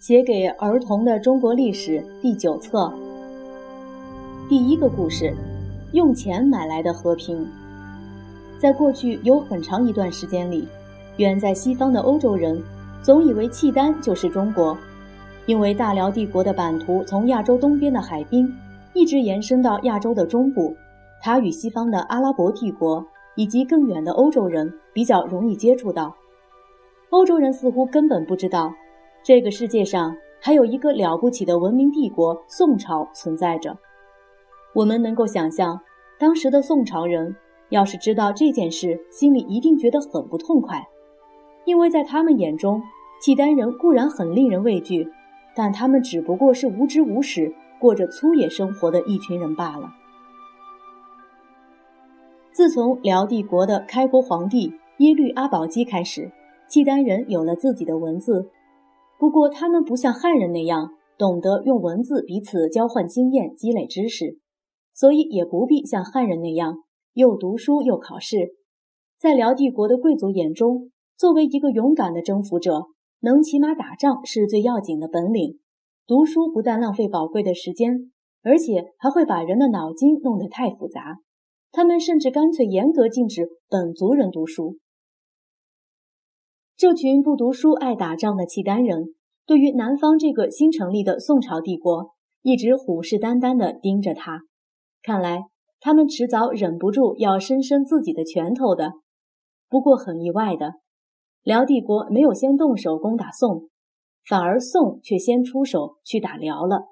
写给儿童的中国历史第九册，第一个故事：用钱买来的和平。在过去有很长一段时间里，远在西方的欧洲人总以为契丹就是中国，因为大辽帝国的版图从亚洲东边的海滨一直延伸到亚洲的中部，它与西方的阿拉伯帝国以及更远的欧洲人比较容易接触到。欧洲人似乎根本不知道。这个世界上还有一个了不起的文明帝国——宋朝存在着。我们能够想象，当时的宋朝人要是知道这件事，心里一定觉得很不痛快，因为在他们眼中，契丹人固然很令人畏惧，但他们只不过是无知无识、过着粗野生活的一群人罢了。自从辽帝国的开国皇帝耶律阿保机开始，契丹人有了自己的文字。不过，他们不像汉人那样懂得用文字彼此交换经验、积累知识，所以也不必像汉人那样又读书又考试。在辽帝国的贵族眼中，作为一个勇敢的征服者，能骑马打仗是最要紧的本领。读书不但浪费宝贵的时间，而且还会把人的脑筋弄得太复杂。他们甚至干脆严格禁止本族人读书。这群不读书、爱打仗的契丹人，对于南方这个新成立的宋朝帝国，一直虎视眈眈地盯着他。看来他们迟早忍不住要伸伸自己的拳头的。不过很意外的，辽帝国没有先动手攻打宋，反而宋却先出手去打辽了。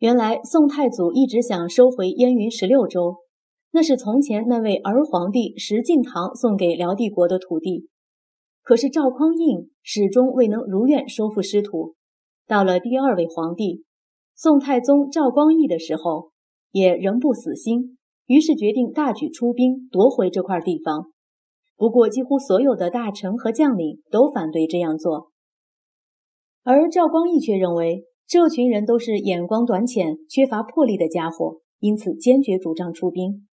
原来宋太祖一直想收回燕云十六州，那是从前那位儿皇帝石敬瑭送给辽帝国的土地。可是赵匡胤始终未能如愿收复失土。到了第二位皇帝宋太宗赵光义的时候，也仍不死心，于是决定大举出兵夺回这块地方。不过，几乎所有的大臣和将领都反对这样做，而赵光义却认为这群人都是眼光短浅、缺乏魄力的家伙，因此坚决主张出兵。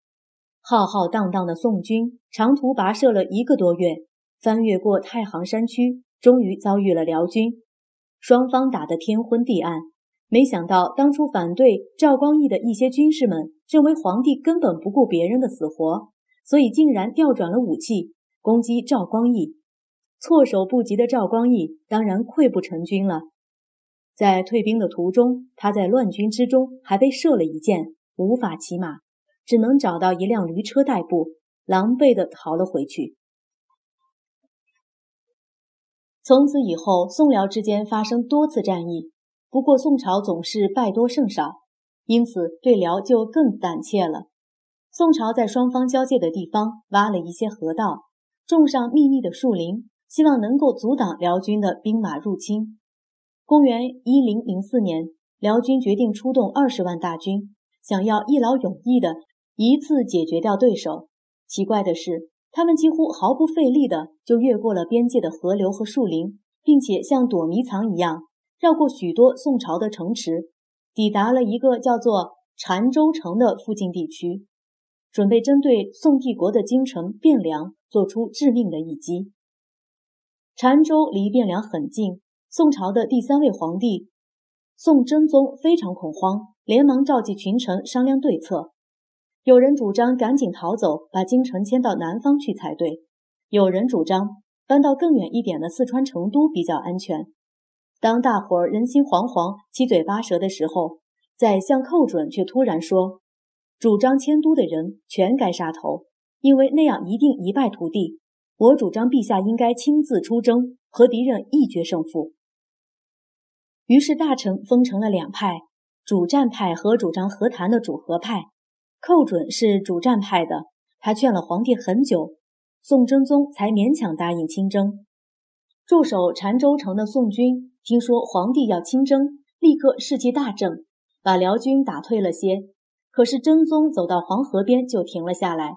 浩浩荡荡的宋军长途跋涉了一个多月。翻越过太行山区，终于遭遇了辽军，双方打得天昏地暗。没想到当初反对赵光义的一些军士们，认为皇帝根本不顾别人的死活，所以竟然调转了武器攻击赵光义。措手不及的赵光义当然溃不成军了。在退兵的途中，他在乱军之中还被射了一箭，无法骑马，只能找到一辆驴车代步，狼狈地逃了回去。从此以后，宋辽之间发生多次战役，不过宋朝总是败多胜少，因此对辽就更胆怯了。宋朝在双方交界的地方挖了一些河道，种上密密的树林，希望能够阻挡辽军的兵马入侵。公元一零零四年，辽军决定出动二十万大军，想要一劳永逸的一次解决掉对手。奇怪的是。他们几乎毫不费力地就越过了边界的河流和树林，并且像躲迷藏一样绕过许多宋朝的城池，抵达了一个叫做澶州城的附近地区，准备针对宋帝国的京城汴梁做出致命的一击。澶州离汴梁很近，宋朝的第三位皇帝宋真宗非常恐慌，连忙召集群臣商量对策。有人主张赶紧逃走，把京城迁到南方去才对；有人主张搬到更远一点的四川成都比较安全。当大伙儿人心惶惶、七嘴八舌的时候，宰相寇准却突然说：“主张迁都的人全该杀头，因为那样一定一败涂地。我主张陛下应该亲自出征，和敌人一决胜负。”于是大臣分成了两派：主战派和主张和谈的主和派。寇准是主战派的，他劝了皇帝很久，宋真宗才勉强答应亲征。驻守澶州城的宋军听说皇帝要亲征，立刻士气大振，把辽军打退了些。可是真宗走到黄河边就停了下来，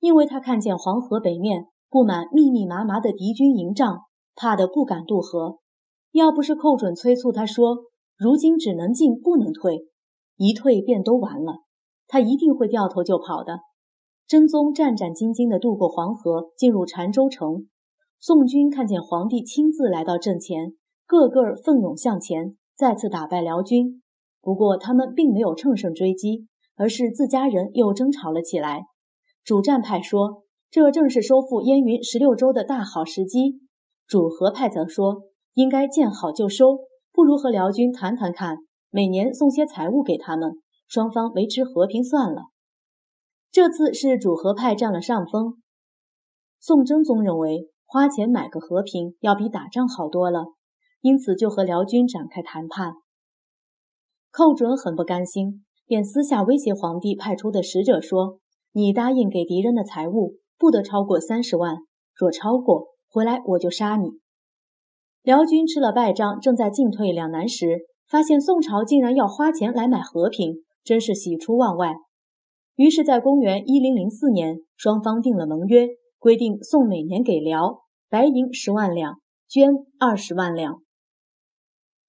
因为他看见黄河北面布满密密麻麻的敌军营帐，怕得不敢渡河。要不是寇准催促他说：“如今只能进不能退，一退便都完了。”他一定会掉头就跑的。真宗战战兢兢地渡过黄河，进入澶州城。宋军看见皇帝亲自来到阵前，个个奋勇向前，再次打败辽军。不过他们并没有乘胜追击，而是自家人又争吵了起来。主战派说，这正是收复燕云十六州的大好时机；主和派则说，应该见好就收，不如和辽军谈谈看，每年送些财物给他们，双方维持和平算了。这次是主和派占了上风。宋真宗认为，花钱买个和平要比打仗好多了，因此就和辽军展开谈判。寇准很不甘心，便私下威胁皇帝派出的使者说：“你答应给敌人的财物不得超过三十万，若超过，回来我就杀你。”辽军吃了败仗，正在进退两难时，发现宋朝竟然要花钱来买和平，真是喜出望外。于是，在公元一零零四年，双方定了盟约，规定宋每年给辽白银十万两，绢二十万两，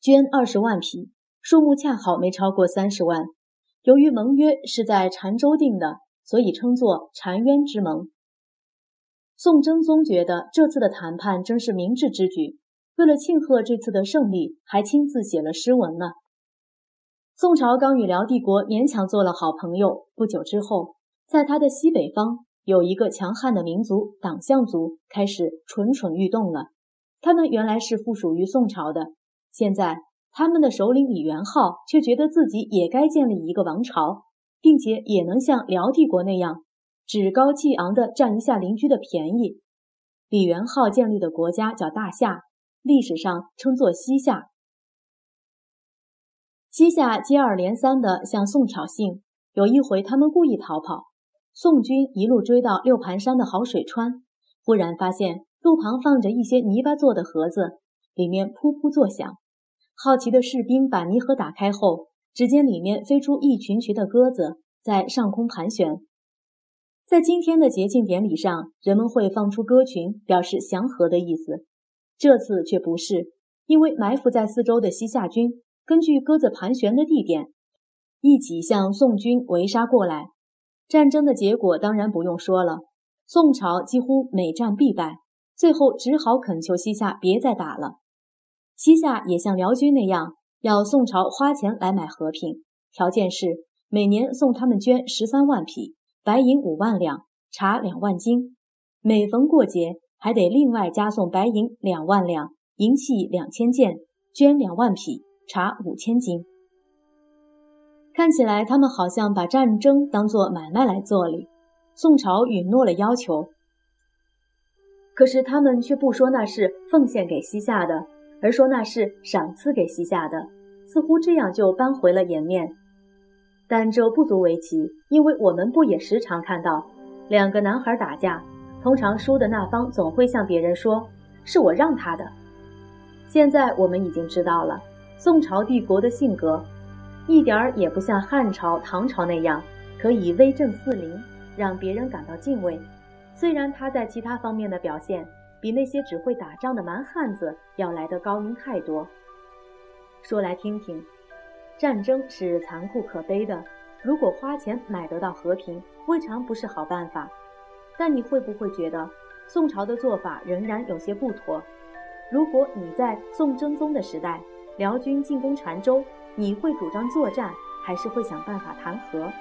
绢二十万匹。数目恰好没超过三十万。由于盟约是在澶州定的，所以称作澶渊之盟。宋真宗觉得这次的谈判真是明智之举，为了庆贺这次的胜利，还亲自写了诗文呢。宋朝刚与辽帝国勉强做了好朋友，不久之后，在他的西北方有一个强悍的民族党项族开始蠢蠢欲动了。他们原来是附属于宋朝的，现在。他们的首领李元昊却觉得自己也该建立一个王朝，并且也能像辽帝国那样趾高气昂地占一下邻居的便宜。李元昊建立的国家叫大夏，历史上称作西夏。西夏接二连三地向宋挑衅，有一回他们故意逃跑，宋军一路追到六盘山的好水川，忽然发现路旁放着一些泥巴做的盒子，里面噗噗作响。好奇的士兵把泥盒打开后，只见里面飞出一群群的鸽子，在上空盘旋。在今天的节庆典礼上，人们会放出鸽群，表示祥和的意思。这次却不是，因为埋伏在四周的西夏军根据鸽子盘旋的地点，一起向宋军围杀过来。战争的结果当然不用说了，宋朝几乎每战必败，最后只好恳求西夏别再打了。西夏也像辽军那样，要宋朝花钱来买和平，条件是每年送他们绢十三万匹，白银五万两，茶两万斤。每逢过节，还得另外加送白银两万两，银器两千件，绢两万匹，茶五千斤。看起来他们好像把战争当作买卖来做哩。宋朝允诺了要求，可是他们却不说那是奉献给西夏的。而说那是赏赐给西夏的，似乎这样就扳回了颜面。但这不足为奇，因为我们不也时常看到，两个男孩打架，通常输的那方总会向别人说：“是我让他的。”现在我们已经知道了，宋朝帝国的性格，一点儿也不像汉朝、唐朝那样可以威震四邻，让别人感到敬畏。虽然他在其他方面的表现，比那些只会打仗的蛮汉子要来得高明太多。说来听听，战争是残酷可悲的。如果花钱买得到和平，未尝不是好办法。但你会不会觉得宋朝的做法仍然有些不妥？如果你在宋真宗的时代，辽军进攻澶州，你会主张作战，还是会想办法谈和？